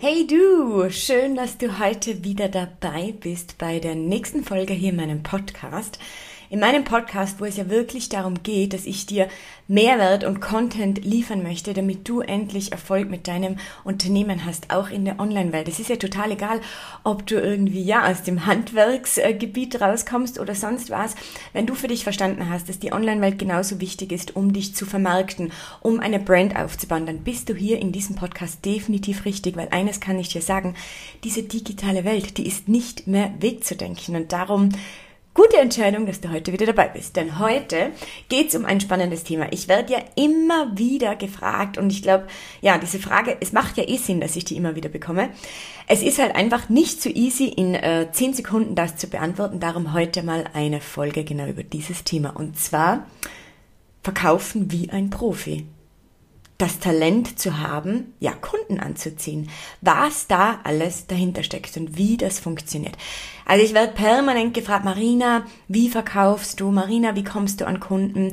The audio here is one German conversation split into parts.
Hey du, schön, dass du heute wieder dabei bist bei der nächsten Folge hier in meinem Podcast in meinem Podcast, wo es ja wirklich darum geht, dass ich dir Mehrwert und Content liefern möchte, damit du endlich Erfolg mit deinem Unternehmen hast, auch in der Online-Welt. Es ist ja total egal, ob du irgendwie ja aus dem Handwerksgebiet rauskommst oder sonst was. Wenn du für dich verstanden hast, dass die Online-Welt genauso wichtig ist, um dich zu vermarkten, um eine Brand aufzubauen, dann bist du hier in diesem Podcast definitiv richtig, weil eines kann ich dir sagen, diese digitale Welt, die ist nicht mehr wegzudenken und darum Gute Entscheidung, dass du heute wieder dabei bist, denn heute geht es um ein spannendes Thema. Ich werde ja immer wieder gefragt und ich glaube, ja, diese Frage, es macht ja eh Sinn, dass ich die immer wieder bekomme. Es ist halt einfach nicht so easy, in äh, 10 Sekunden das zu beantworten. Darum heute mal eine Folge genau über dieses Thema. Und zwar verkaufen wie ein Profi das Talent zu haben, ja, Kunden anzuziehen. Was da alles dahinter steckt und wie das funktioniert. Also ich werde permanent gefragt, Marina, wie verkaufst du? Marina, wie kommst du an Kunden?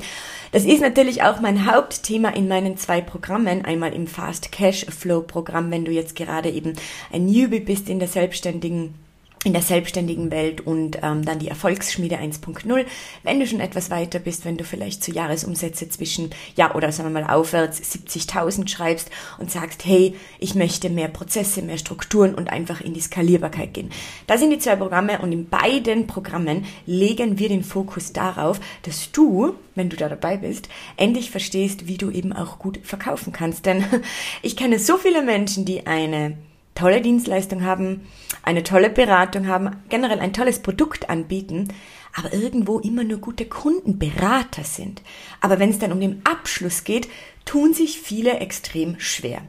Das ist natürlich auch mein Hauptthema in meinen zwei Programmen. Einmal im Fast Cash Flow Programm, wenn du jetzt gerade eben ein Newbie bist in der selbstständigen in der selbstständigen Welt und ähm, dann die Erfolgsschmiede 1.0. Wenn du schon etwas weiter bist, wenn du vielleicht zu Jahresumsätze zwischen, ja, oder sagen wir mal aufwärts 70.000 schreibst und sagst, hey, ich möchte mehr Prozesse, mehr Strukturen und einfach in die Skalierbarkeit gehen. Das sind die zwei Programme und in beiden Programmen legen wir den Fokus darauf, dass du, wenn du da dabei bist, endlich verstehst, wie du eben auch gut verkaufen kannst. Denn ich kenne so viele Menschen, die eine tolle Dienstleistung haben, eine tolle Beratung haben, generell ein tolles Produkt anbieten, aber irgendwo immer nur gute Kundenberater sind. Aber wenn es dann um den Abschluss geht, tun sich viele extrem schwer.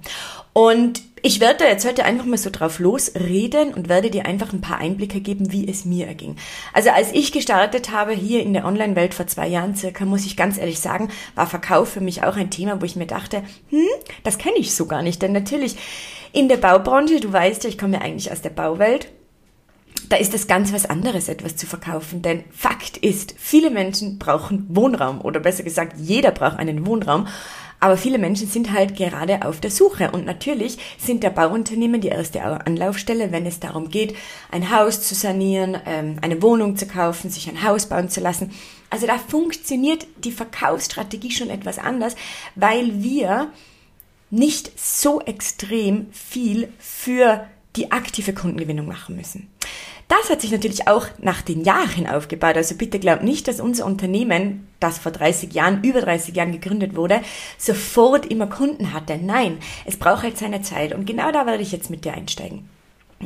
Und ich werde jetzt heute einfach mal so drauf losreden und werde dir einfach ein paar Einblicke geben, wie es mir erging. Also als ich gestartet habe hier in der Online-Welt vor zwei Jahren circa, muss ich ganz ehrlich sagen, war Verkauf für mich auch ein Thema, wo ich mir dachte, hm, das kenne ich so gar nicht. Denn natürlich in der Baubranche, du weißt ja, ich komme ja eigentlich aus der Bauwelt, da ist das ganz was anderes, etwas zu verkaufen. Denn Fakt ist, viele Menschen brauchen Wohnraum oder besser gesagt, jeder braucht einen Wohnraum. Aber viele Menschen sind halt gerade auf der Suche. Und natürlich sind der Bauunternehmen die erste Anlaufstelle, wenn es darum geht, ein Haus zu sanieren, ähm, eine Wohnung zu kaufen, sich ein Haus bauen zu lassen. Also da funktioniert die Verkaufsstrategie schon etwas anders, weil wir nicht so extrem viel für die aktive Kundengewinnung machen müssen. Das hat sich natürlich auch nach den Jahren aufgebaut. Also bitte glaubt nicht, dass unser Unternehmen, das vor 30 Jahren, über 30 Jahren gegründet wurde, sofort immer Kunden hatte. Nein, es braucht halt seine Zeit. Und genau da werde ich jetzt mit dir einsteigen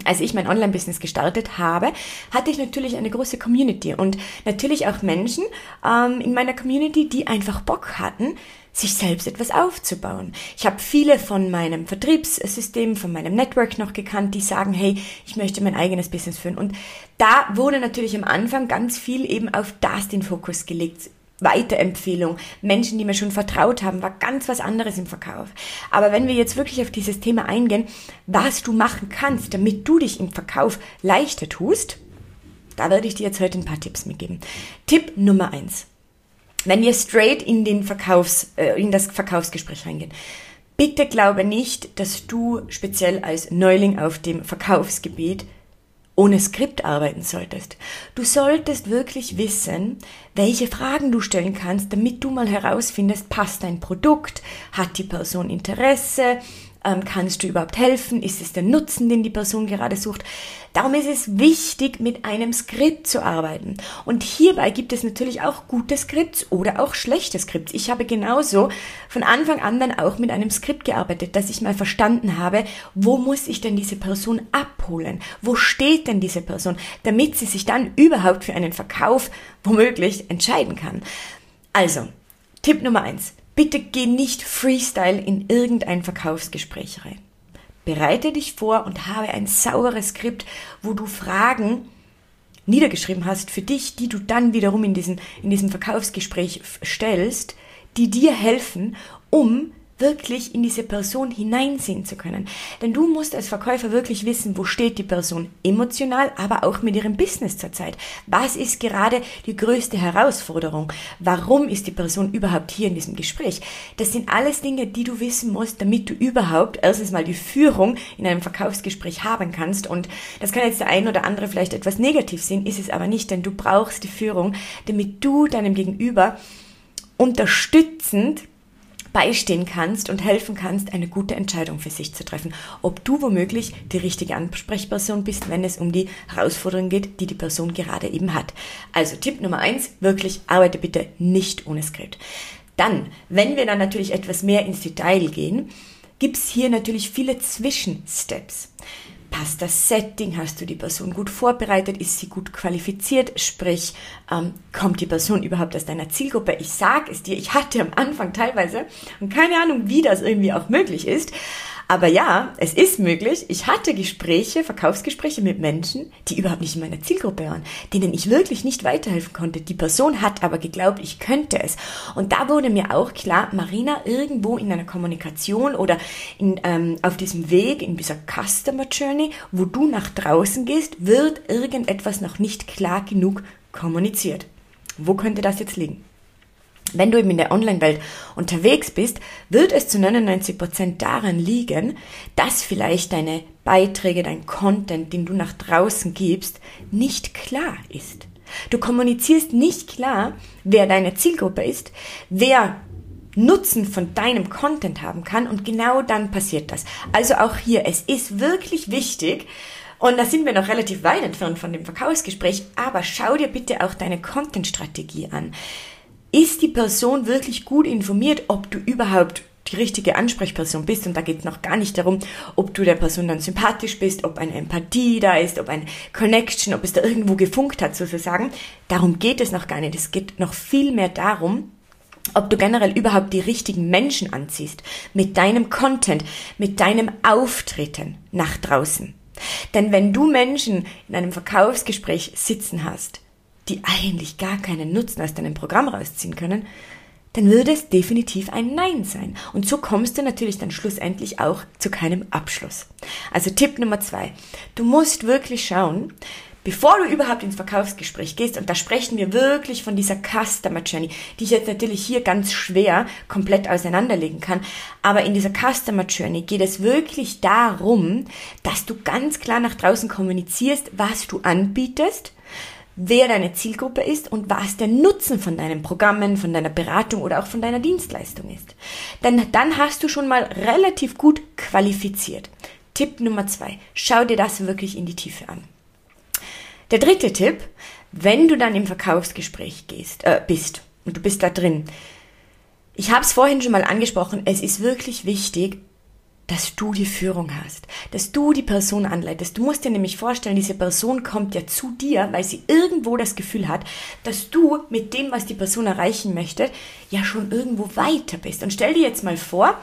als ich mein Online-Business gestartet habe, hatte ich natürlich eine große Community und natürlich auch Menschen ähm, in meiner Community, die einfach Bock hatten, sich selbst etwas aufzubauen. Ich habe viele von meinem Vertriebssystem, von meinem Network noch gekannt, die sagen, hey, ich möchte mein eigenes Business führen. Und da wurde natürlich am Anfang ganz viel eben auf das den Fokus gelegt. Weiterempfehlung, Menschen, die mir schon vertraut haben, war ganz was anderes im Verkauf. Aber wenn wir jetzt wirklich auf dieses Thema eingehen, was du machen kannst, damit du dich im Verkauf leichter tust, da werde ich dir jetzt heute ein paar Tipps mitgeben. Tipp Nummer eins: Wenn wir straight in den Verkaufs, äh, in das Verkaufsgespräch reingehen, bitte glaube nicht, dass du speziell als Neuling auf dem Verkaufsgebiet ohne Skript arbeiten solltest. Du solltest wirklich wissen, welche Fragen du stellen kannst, damit du mal herausfindest, passt dein Produkt, hat die Person Interesse, ähm, kannst du überhaupt helfen? Ist es der Nutzen, den die Person gerade sucht? Darum ist es wichtig, mit einem Skript zu arbeiten. Und hierbei gibt es natürlich auch gute Skripts oder auch schlechte Skripts. Ich habe genauso von Anfang an dann auch mit einem Skript gearbeitet, dass ich mal verstanden habe, wo muss ich denn diese Person abholen? Wo steht denn diese Person? Damit sie sich dann überhaupt für einen Verkauf womöglich entscheiden kann. Also, Tipp Nummer eins Bitte geh nicht Freestyle in irgendein Verkaufsgespräch rein. bereite dich vor und habe ein sauberes Skript, wo du Fragen niedergeschrieben hast für dich, die du dann wiederum in, diesen, in diesem Verkaufsgespräch stellst, die dir helfen, um wirklich in diese Person hineinsehen zu können. Denn du musst als Verkäufer wirklich wissen, wo steht die Person emotional, aber auch mit ihrem Business zurzeit. Was ist gerade die größte Herausforderung? Warum ist die Person überhaupt hier in diesem Gespräch? Das sind alles Dinge, die du wissen musst, damit du überhaupt erstens mal die Führung in einem Verkaufsgespräch haben kannst. Und das kann jetzt der ein oder andere vielleicht etwas negativ sehen, ist es aber nicht, denn du brauchst die Führung, damit du deinem Gegenüber unterstützend beistehen kannst und helfen kannst, eine gute Entscheidung für sich zu treffen. Ob du womöglich die richtige Ansprechperson bist, wenn es um die Herausforderung geht, die die Person gerade eben hat. Also Tipp Nummer eins, wirklich arbeite bitte nicht ohne Skript. Dann, wenn wir dann natürlich etwas mehr ins Detail gehen, gibt's hier natürlich viele Zwischensteps. Passt das Setting? Hast du die Person gut vorbereitet? Ist sie gut qualifiziert? Sprich, ähm, kommt die Person überhaupt aus deiner Zielgruppe? Ich sag es dir, ich hatte am Anfang teilweise und keine Ahnung, wie das irgendwie auch möglich ist, aber ja, es ist möglich. Ich hatte Gespräche, Verkaufsgespräche mit Menschen, die überhaupt nicht in meiner Zielgruppe waren, denen ich wirklich nicht weiterhelfen konnte. Die Person hat aber geglaubt, ich könnte es. Und da wurde mir auch klar, Marina, irgendwo in einer Kommunikation oder in, ähm, auf diesem Weg, in dieser Customer Journey, wo du nach draußen gehst, wird irgendetwas noch nicht klar genug kommuniziert. Wo könnte das jetzt liegen? Wenn du eben in der Online-Welt unterwegs bist, wird es zu 99 Prozent daran liegen, dass vielleicht deine Beiträge, dein Content, den du nach draußen gibst, nicht klar ist. Du kommunizierst nicht klar, wer deine Zielgruppe ist, wer Nutzen von deinem Content haben kann und genau dann passiert das. Also auch hier, es ist wirklich wichtig, und da sind wir noch relativ weit entfernt von dem Verkaufsgespräch, aber schau dir bitte auch deine Content-Strategie an ist die Person wirklich gut informiert, ob du überhaupt die richtige Ansprechperson bist. Und da geht es noch gar nicht darum, ob du der Person dann sympathisch bist, ob eine Empathie da ist, ob ein Connection, ob es da irgendwo gefunkt hat sozusagen. Darum geht es noch gar nicht. Es geht noch viel mehr darum, ob du generell überhaupt die richtigen Menschen anziehst mit deinem Content, mit deinem Auftreten nach draußen. Denn wenn du Menschen in einem Verkaufsgespräch sitzen hast, die eigentlich gar keinen Nutzen aus deinem Programm rausziehen können, dann würde es definitiv ein Nein sein. Und so kommst du natürlich dann schlussendlich auch zu keinem Abschluss. Also Tipp Nummer zwei. Du musst wirklich schauen, bevor du überhaupt ins Verkaufsgespräch gehst, und da sprechen wir wirklich von dieser Customer Journey, die ich jetzt natürlich hier ganz schwer komplett auseinanderlegen kann, aber in dieser Customer Journey geht es wirklich darum, dass du ganz klar nach draußen kommunizierst, was du anbietest, wer deine Zielgruppe ist und was der Nutzen von deinen Programmen, von deiner Beratung oder auch von deiner Dienstleistung ist. Denn dann hast du schon mal relativ gut qualifiziert. Tipp Nummer zwei, schau dir das wirklich in die Tiefe an. Der dritte Tipp, wenn du dann im Verkaufsgespräch gehst, äh, bist und du bist da drin, ich habe es vorhin schon mal angesprochen, es ist wirklich wichtig, dass du die Führung hast, dass du die Person anleitest. Du musst dir nämlich vorstellen, diese Person kommt ja zu dir, weil sie irgendwo das Gefühl hat, dass du mit dem, was die Person erreichen möchte, ja schon irgendwo weiter bist. Und stell dir jetzt mal vor,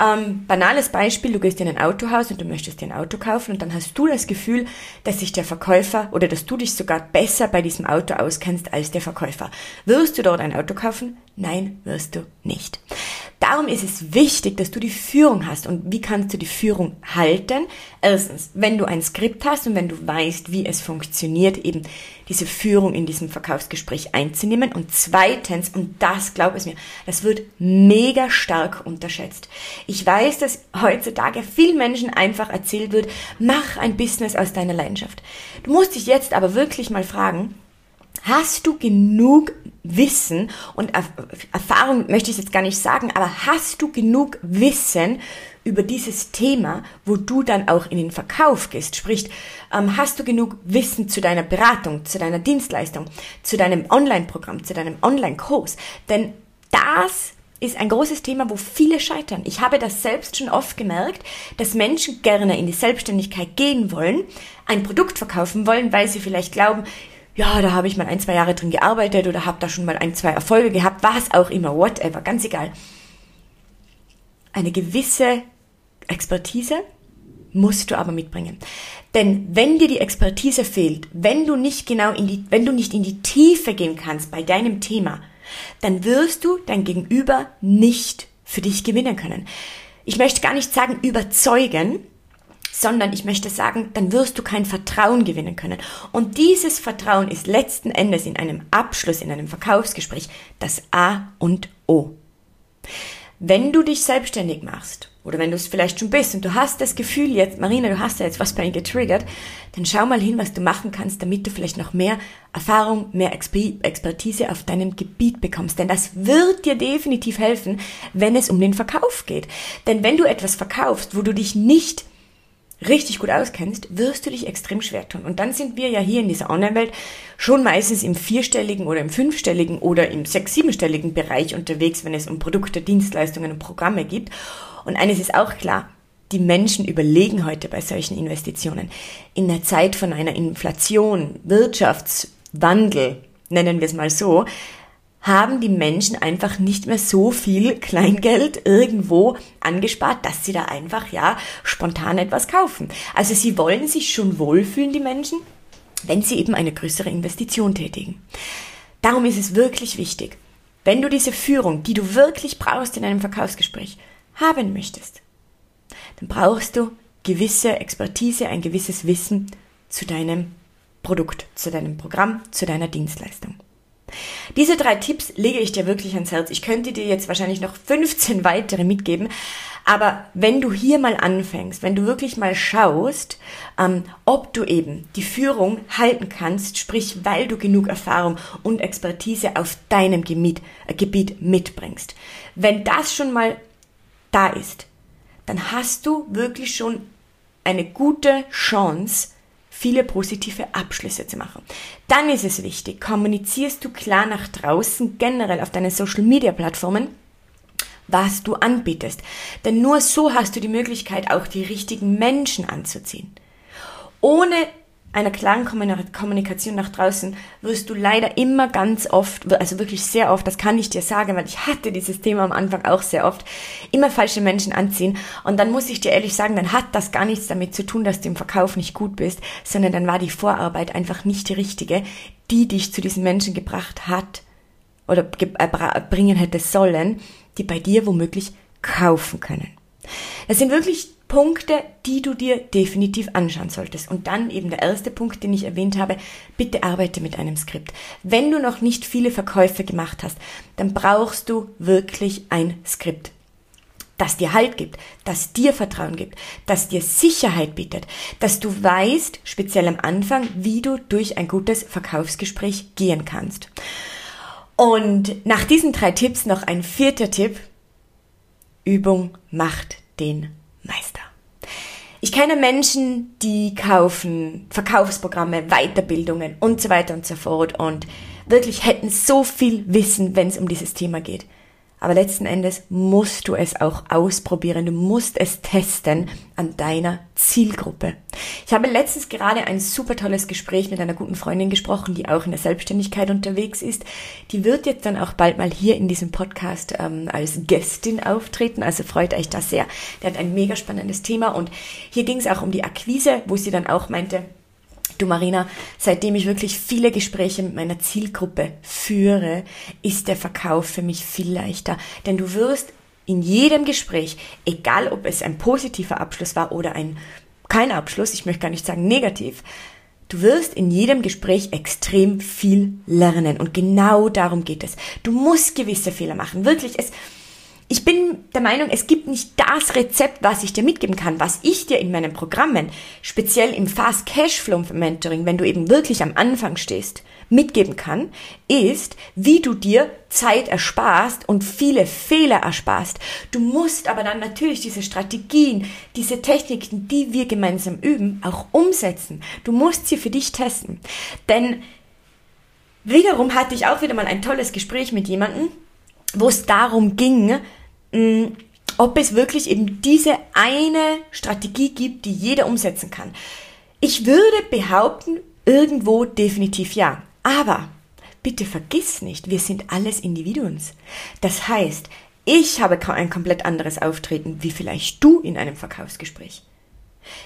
ähm, banales Beispiel, du gehst in ein Autohaus und du möchtest dir ein Auto kaufen und dann hast du das Gefühl, dass sich der Verkäufer oder dass du dich sogar besser bei diesem Auto auskennst als der Verkäufer. Wirst du dort ein Auto kaufen? Nein, wirst du nicht. Darum ist es wichtig, dass du die Führung hast. Und wie kannst du die Führung halten? Erstens, wenn du ein Skript hast und wenn du weißt, wie es funktioniert, eben diese Führung in diesem Verkaufsgespräch einzunehmen. Und zweitens, und das glaub es mir, das wird mega stark unterschätzt. Ich weiß, dass heutzutage vielen Menschen einfach erzählt wird, mach ein Business aus deiner Leidenschaft. Du musst dich jetzt aber wirklich mal fragen, Hast du genug Wissen und Erfahrung möchte ich jetzt gar nicht sagen, aber hast du genug Wissen über dieses Thema, wo du dann auch in den Verkauf gehst? Sprich, ähm, hast du genug Wissen zu deiner Beratung, zu deiner Dienstleistung, zu deinem Online-Programm, zu deinem Online-Kurs? Denn das ist ein großes Thema, wo viele scheitern. Ich habe das selbst schon oft gemerkt, dass Menschen gerne in die Selbstständigkeit gehen wollen, ein Produkt verkaufen wollen, weil sie vielleicht glauben, ja, da habe ich mal ein, zwei Jahre drin gearbeitet oder habe da schon mal ein, zwei Erfolge gehabt, was auch immer, whatever, ganz egal. Eine gewisse Expertise musst du aber mitbringen. Denn wenn dir die Expertise fehlt, wenn du nicht genau in die, wenn du nicht in die Tiefe gehen kannst bei deinem Thema, dann wirst du dein Gegenüber nicht für dich gewinnen können. Ich möchte gar nicht sagen überzeugen, sondern ich möchte sagen, dann wirst du kein Vertrauen gewinnen können. Und dieses Vertrauen ist letzten Endes in einem Abschluss, in einem Verkaufsgespräch das A und O. Wenn du dich selbstständig machst oder wenn du es vielleicht schon bist und du hast das Gefühl jetzt, Marina, du hast da jetzt was bei mir getriggert, dann schau mal hin, was du machen kannst, damit du vielleicht noch mehr Erfahrung, mehr Expertise auf deinem Gebiet bekommst. Denn das wird dir definitiv helfen, wenn es um den Verkauf geht. Denn wenn du etwas verkaufst, wo du dich nicht richtig gut auskennst, wirst du dich extrem schwer tun. Und dann sind wir ja hier in dieser Online-Welt schon meistens im vierstelligen oder im fünfstelligen oder im sechs-, siebenstelligen Bereich unterwegs, wenn es um Produkte, Dienstleistungen und Programme geht. Und eines ist auch klar, die Menschen überlegen heute bei solchen Investitionen. In der Zeit von einer Inflation, Wirtschaftswandel, nennen wir es mal so, haben die Menschen einfach nicht mehr so viel Kleingeld irgendwo angespart, dass sie da einfach, ja, spontan etwas kaufen. Also sie wollen sich schon wohlfühlen, die Menschen, wenn sie eben eine größere Investition tätigen. Darum ist es wirklich wichtig, wenn du diese Führung, die du wirklich brauchst in einem Verkaufsgespräch, haben möchtest, dann brauchst du gewisse Expertise, ein gewisses Wissen zu deinem Produkt, zu deinem Programm, zu deiner Dienstleistung. Diese drei Tipps lege ich dir wirklich ans Herz. Ich könnte dir jetzt wahrscheinlich noch 15 weitere mitgeben, aber wenn du hier mal anfängst, wenn du wirklich mal schaust, ähm, ob du eben die Führung halten kannst, sprich, weil du genug Erfahrung und Expertise auf deinem Gebiet, äh, Gebiet mitbringst, wenn das schon mal da ist, dann hast du wirklich schon eine gute Chance, viele positive Abschlüsse zu machen. Dann ist es wichtig, kommunizierst du klar nach draußen, generell auf deinen Social-Media-Plattformen, was du anbietest. Denn nur so hast du die Möglichkeit, auch die richtigen Menschen anzuziehen. Ohne einer klaren Kommunikation nach draußen wirst du leider immer ganz oft, also wirklich sehr oft, das kann ich dir sagen, weil ich hatte dieses Thema am Anfang auch sehr oft, immer falsche Menschen anziehen. Und dann muss ich dir ehrlich sagen, dann hat das gar nichts damit zu tun, dass du im Verkauf nicht gut bist, sondern dann war die Vorarbeit einfach nicht die richtige, die dich zu diesen Menschen gebracht hat oder äh, bringen hätte sollen, die bei dir womöglich kaufen können. Das sind wirklich Punkte, die du dir definitiv anschauen solltest. Und dann eben der erste Punkt, den ich erwähnt habe, bitte arbeite mit einem Skript. Wenn du noch nicht viele Verkäufe gemacht hast, dann brauchst du wirklich ein Skript das dir Halt gibt, das dir Vertrauen gibt, das dir Sicherheit bietet, dass du weißt, speziell am Anfang, wie du durch ein gutes Verkaufsgespräch gehen kannst. Und nach diesen drei Tipps noch ein vierter Tipp. Übung macht den Meister. Ich kenne Menschen, die kaufen Verkaufsprogramme, Weiterbildungen und so weiter und so fort und wirklich hätten so viel Wissen, wenn es um dieses Thema geht. Aber letzten Endes musst du es auch ausprobieren. Du musst es testen an deiner Zielgruppe. Ich habe letztens gerade ein super tolles Gespräch mit einer guten Freundin gesprochen, die auch in der Selbstständigkeit unterwegs ist. Die wird jetzt dann auch bald mal hier in diesem Podcast ähm, als Gästin auftreten. Also freut euch das sehr. Der hat ein mega spannendes Thema und hier ging es auch um die Akquise, wo sie dann auch meinte, Du Marina, seitdem ich wirklich viele Gespräche mit meiner Zielgruppe führe, ist der Verkauf für mich viel leichter. Denn du wirst in jedem Gespräch, egal ob es ein positiver Abschluss war oder ein kein Abschluss, ich möchte gar nicht sagen negativ, du wirst in jedem Gespräch extrem viel lernen und genau darum geht es. Du musst gewisse Fehler machen, wirklich es ich bin der Meinung, es gibt nicht das Rezept, was ich dir mitgeben kann, was ich dir in meinen Programmen, speziell im Fast Cashflow Mentoring, wenn du eben wirklich am Anfang stehst, mitgeben kann, ist, wie du dir Zeit ersparst und viele Fehler ersparst. Du musst aber dann natürlich diese Strategien, diese Techniken, die wir gemeinsam üben, auch umsetzen. Du musst sie für dich testen. Denn wiederum hatte ich auch wieder mal ein tolles Gespräch mit jemandem, wo es darum ging, mm, ob es wirklich eben diese eine Strategie gibt, die jeder umsetzen kann. Ich würde behaupten, irgendwo definitiv ja. Aber bitte vergiss nicht, wir sind alles Individuums. Das heißt, ich habe ein komplett anderes Auftreten wie vielleicht du in einem Verkaufsgespräch.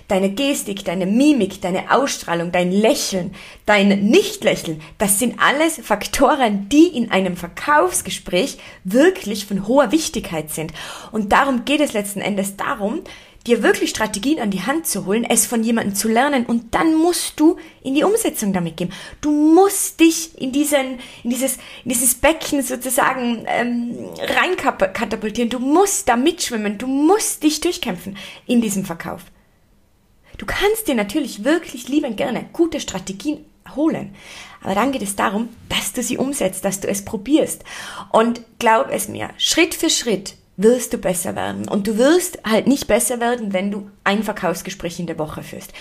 Deine Gestik, deine Mimik, deine Ausstrahlung, dein Lächeln, dein Nichtlächeln, das sind alles Faktoren, die in einem Verkaufsgespräch wirklich von hoher Wichtigkeit sind. Und darum geht es letzten Endes darum, dir wirklich Strategien an die Hand zu holen, es von jemandem zu lernen und dann musst du in die Umsetzung damit gehen. Du musst dich in diesen, in dieses, in dieses Becken sozusagen ähm, reinkatapultieren. Du musst da mitschwimmen. Du musst dich durchkämpfen in diesem Verkauf. Du kannst dir natürlich wirklich liebend gerne gute Strategien holen. Aber dann geht es darum, dass du sie umsetzt, dass du es probierst. Und glaub es mir, Schritt für Schritt wirst du besser werden. Und du wirst halt nicht besser werden, wenn du ein Verkaufsgespräch in der Woche führst.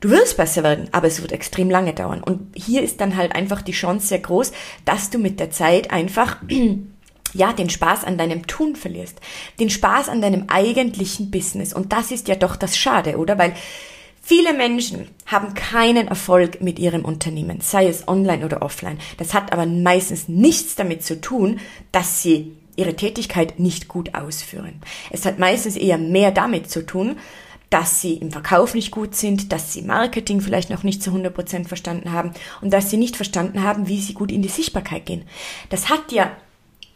Du wirst besser werden, aber es wird extrem lange dauern. Und hier ist dann halt einfach die Chance sehr groß, dass du mit der Zeit einfach ja, den Spaß an deinem Tun verlierst. Den Spaß an deinem eigentlichen Business. Und das ist ja doch das Schade, oder? Weil Viele Menschen haben keinen Erfolg mit ihrem Unternehmen, sei es online oder offline. Das hat aber meistens nichts damit zu tun, dass sie ihre Tätigkeit nicht gut ausführen. Es hat meistens eher mehr damit zu tun, dass sie im Verkauf nicht gut sind, dass sie Marketing vielleicht noch nicht zu 100% verstanden haben und dass sie nicht verstanden haben, wie sie gut in die Sichtbarkeit gehen. Das hat ja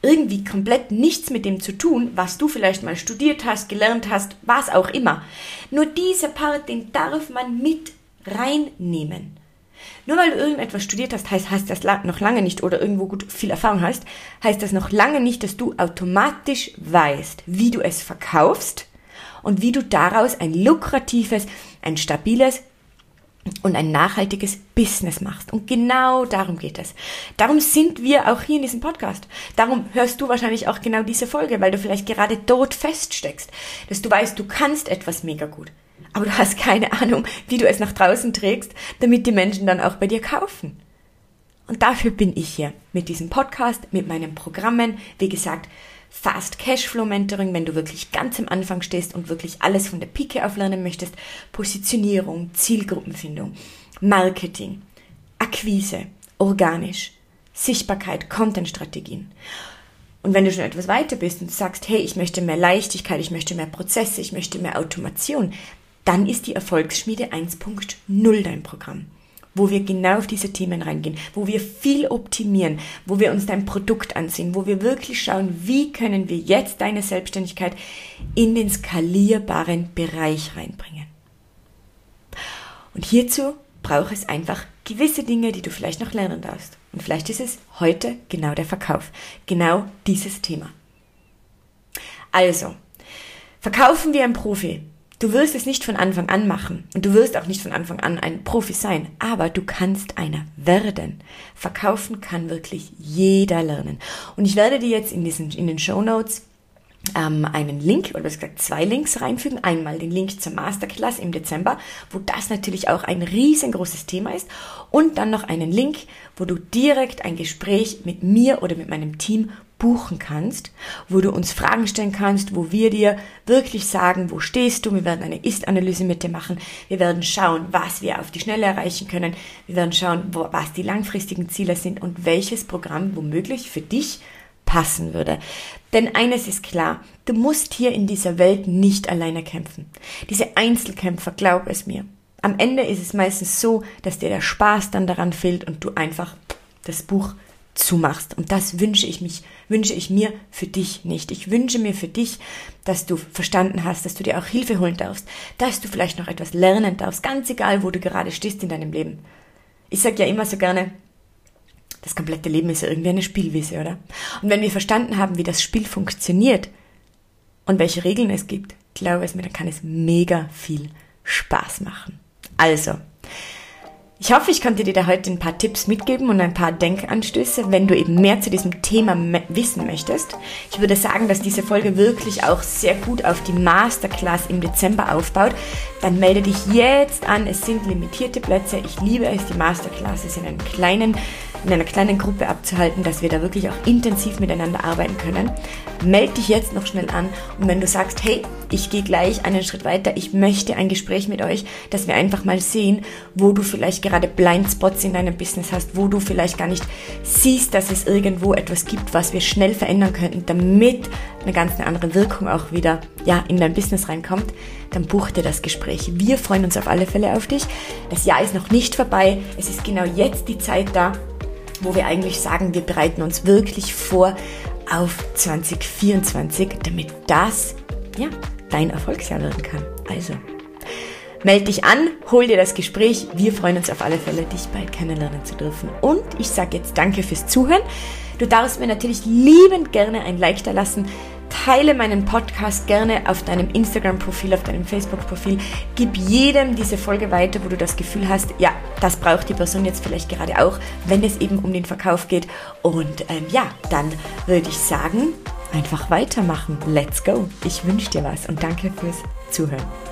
irgendwie komplett nichts mit dem zu tun, was du vielleicht mal studiert hast, gelernt hast, was auch immer. Nur dieser Part, den darf man mit reinnehmen. Nur weil du irgendetwas studiert hast, heißt, heißt das noch lange nicht oder irgendwo gut viel Erfahrung hast, heißt das noch lange nicht, dass du automatisch weißt, wie du es verkaufst und wie du daraus ein lukratives, ein stabiles, und ein nachhaltiges Business machst. Und genau darum geht es. Darum sind wir auch hier in diesem Podcast. Darum hörst du wahrscheinlich auch genau diese Folge, weil du vielleicht gerade dort feststeckst, dass du weißt, du kannst etwas mega gut. Aber du hast keine Ahnung, wie du es nach draußen trägst, damit die Menschen dann auch bei dir kaufen. Und dafür bin ich hier mit diesem Podcast, mit meinen Programmen. Wie gesagt, Fast Cashflow Mentoring, wenn du wirklich ganz am Anfang stehst und wirklich alles von der Pike auf lernen möchtest. Positionierung, Zielgruppenfindung, Marketing, Akquise, organisch, Sichtbarkeit, Content-Strategien. Und wenn du schon etwas weiter bist und sagst, hey, ich möchte mehr Leichtigkeit, ich möchte mehr Prozesse, ich möchte mehr Automation, dann ist die Erfolgsschmiede 1.0 dein Programm wo wir genau auf diese Themen reingehen, wo wir viel optimieren, wo wir uns dein Produkt ansehen, wo wir wirklich schauen, wie können wir jetzt deine Selbstständigkeit in den skalierbaren Bereich reinbringen. Und hierzu braucht es einfach gewisse Dinge, die du vielleicht noch lernen darfst. Und vielleicht ist es heute genau der Verkauf, genau dieses Thema. Also, verkaufen wir ein Profi, Du wirst es nicht von Anfang an machen und du wirst auch nicht von Anfang an ein Profi sein, aber du kannst einer werden. Verkaufen kann wirklich jeder lernen. Und ich werde dir jetzt in, diesen, in den Show Notes ähm, einen Link oder besser gesagt zwei Links reinfügen. Einmal den Link zur Masterclass im Dezember, wo das natürlich auch ein riesengroßes Thema ist. Und dann noch einen Link, wo du direkt ein Gespräch mit mir oder mit meinem Team buchen kannst, wo du uns Fragen stellen kannst, wo wir dir wirklich sagen, wo stehst du. Wir werden eine Ist-Analyse mit dir machen. Wir werden schauen, was wir auf die Schnelle erreichen können. Wir werden schauen, wo, was die langfristigen Ziele sind und welches Programm womöglich für dich passen würde. Denn eines ist klar, du musst hier in dieser Welt nicht alleine kämpfen. Diese Einzelkämpfer, glaub es mir. Am Ende ist es meistens so, dass dir der Spaß dann daran fehlt und du einfach das Buch zumachst. Und das wünsche ich mich, wünsche ich mir für dich nicht. Ich wünsche mir für dich, dass du verstanden hast, dass du dir auch Hilfe holen darfst, dass du vielleicht noch etwas lernen darfst, ganz egal, wo du gerade stehst in deinem Leben. Ich sage ja immer so gerne, das komplette Leben ist ja irgendwie eine Spielwiese, oder? Und wenn wir verstanden haben, wie das Spiel funktioniert und welche Regeln es gibt, glaube es mir, dann kann es mega viel Spaß machen. Also, ich hoffe, ich konnte dir da heute ein paar Tipps mitgeben und ein paar Denkanstöße, wenn du eben mehr zu diesem Thema wissen möchtest. Ich würde sagen, dass diese Folge wirklich auch sehr gut auf die Masterclass im Dezember aufbaut. Dann melde dich jetzt an. Es sind limitierte Plätze. Ich liebe es, die Masterclasses in einem kleinen in einer kleinen Gruppe abzuhalten, dass wir da wirklich auch intensiv miteinander arbeiten können. Meld dich jetzt noch schnell an und wenn du sagst, hey, ich gehe gleich einen Schritt weiter, ich möchte ein Gespräch mit euch, dass wir einfach mal sehen, wo du vielleicht gerade Blindspots in deinem Business hast, wo du vielleicht gar nicht siehst, dass es irgendwo etwas gibt, was wir schnell verändern könnten, damit eine ganz andere Wirkung auch wieder ja, in dein Business reinkommt, dann buch dir das Gespräch. Wir freuen uns auf alle Fälle auf dich. Das Jahr ist noch nicht vorbei. Es ist genau jetzt die Zeit da, wo wir eigentlich sagen, wir bereiten uns wirklich vor auf 2024, damit das ja, dein Erfolgsjahr werden kann. Also, melde dich an, hol dir das Gespräch. Wir freuen uns auf alle Fälle, dich bald kennenlernen zu dürfen. Und ich sage jetzt danke fürs Zuhören. Du darfst mir natürlich liebend gerne ein Like da lassen. Teile meinen Podcast gerne auf deinem Instagram-Profil, auf deinem Facebook-Profil. Gib jedem diese Folge weiter, wo du das Gefühl hast, ja, das braucht die Person jetzt vielleicht gerade auch, wenn es eben um den Verkauf geht. Und ähm, ja, dann würde ich sagen, einfach weitermachen. Let's go. Ich wünsche dir was und danke fürs Zuhören.